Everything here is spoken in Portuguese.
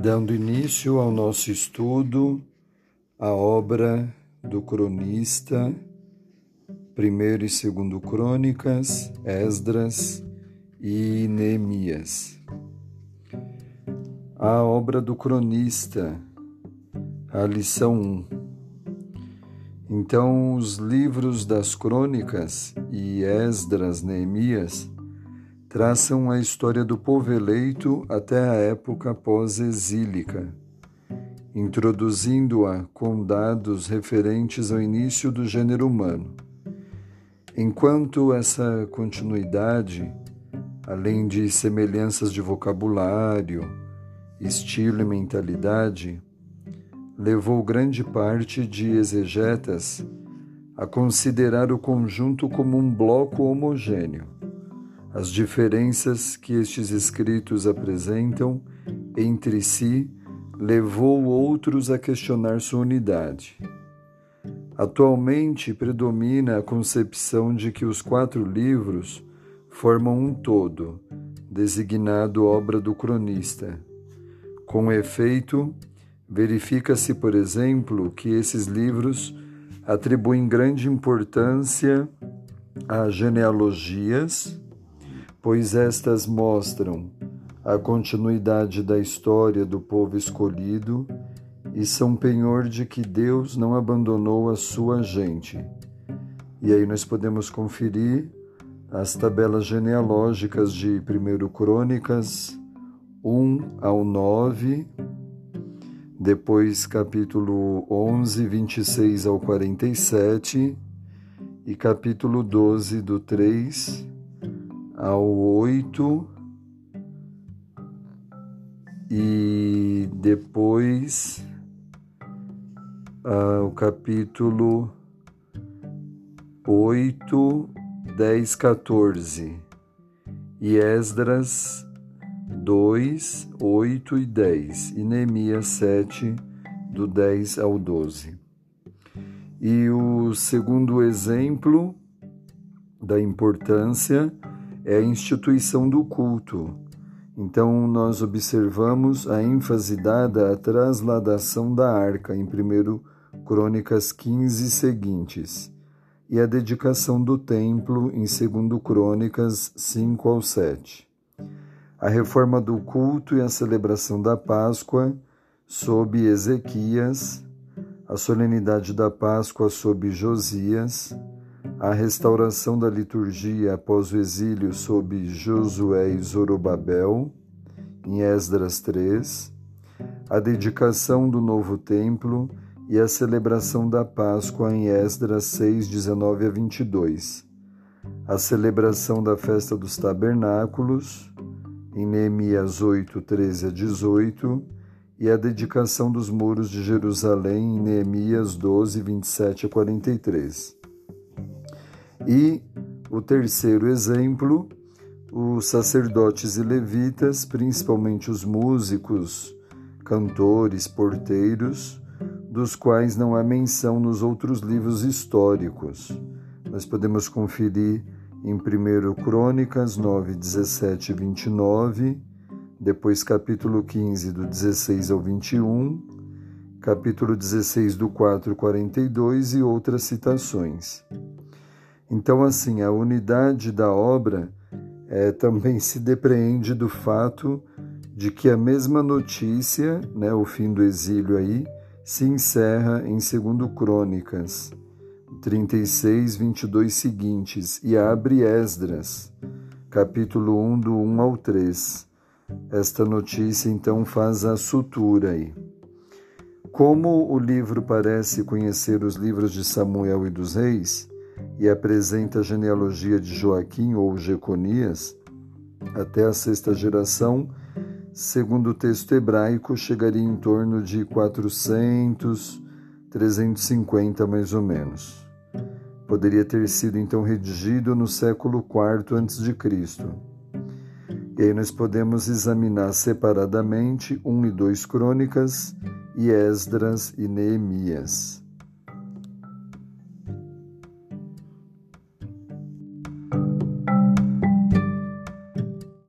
Dando início ao nosso estudo, a obra do cronista, primeiro e segundo crônicas, Esdras e Neemias. A obra do cronista, a lição 1. Então, os livros das crônicas e Esdras, Neemias, traçam a história do povo eleito até a época pós-exílica, introduzindo-a com dados referentes ao início do gênero humano. Enquanto essa continuidade, além de semelhanças de vocabulário, estilo e mentalidade, levou grande parte de exegetas a considerar o conjunto como um bloco homogêneo as diferenças que estes escritos apresentam entre si levou outros a questionar sua unidade. Atualmente predomina a concepção de que os quatro livros formam um todo, designado obra do cronista. Com efeito, verifica-se, por exemplo, que esses livros atribuem grande importância a genealogias, pois estas mostram a continuidade da história do povo escolhido e são penhor de que Deus não abandonou a sua gente. E aí nós podemos conferir as tabelas genealógicas de 1 Crônicas 1 ao 9, depois capítulo 11, 26 ao 47 e capítulo 12, do 3 ao oito e depois ah, o capítulo oito, dez, 14 e Esdras dois, oito e dez e Neemias sete, do dez ao doze. E o segundo exemplo da importância é a instituição do culto. Então, nós observamos a ênfase dada à trasladação da arca em 1 Crônicas 15 seguintes e a dedicação do templo em 2 Crônicas 5 ao 7. A reforma do culto e a celebração da Páscoa sob Ezequias, a solenidade da Páscoa sob Josias, a restauração da liturgia após o exílio sob Josué e Zorobabel, em Esdras 3, a dedicação do novo templo e a celebração da Páscoa em Esdras 6, 19 a 22, a celebração da festa dos tabernáculos em Neemias 8, 13 a 18 e a dedicação dos muros de Jerusalém em Neemias 12, 27 a 43. E o terceiro exemplo, os sacerdotes e levitas, principalmente os músicos, cantores, porteiros, dos quais não há menção nos outros livros históricos. Nós podemos conferir em 1 Crônicas 9, 17 e 29, depois capítulo 15, do 16 ao 21, capítulo 16, do 4 ao 42 e outras citações. Então, assim, a unidade da obra é, também se depreende do fato de que a mesma notícia, né, o fim do exílio aí, se encerra em 2 Crônicas 36, 22 seguintes e abre Esdras, capítulo 1, do 1 ao 3. Esta notícia então faz a sutura aí. Como o livro parece conhecer os livros de Samuel e dos Reis, e apresenta a genealogia de Joaquim ou Jeconias, até a sexta geração, segundo o texto hebraico, chegaria em torno de 400, 350 mais ou menos. Poderia ter sido então redigido no século IV a.C. E aí nós podemos examinar separadamente 1 e 2 Crônicas e Esdras e Neemias.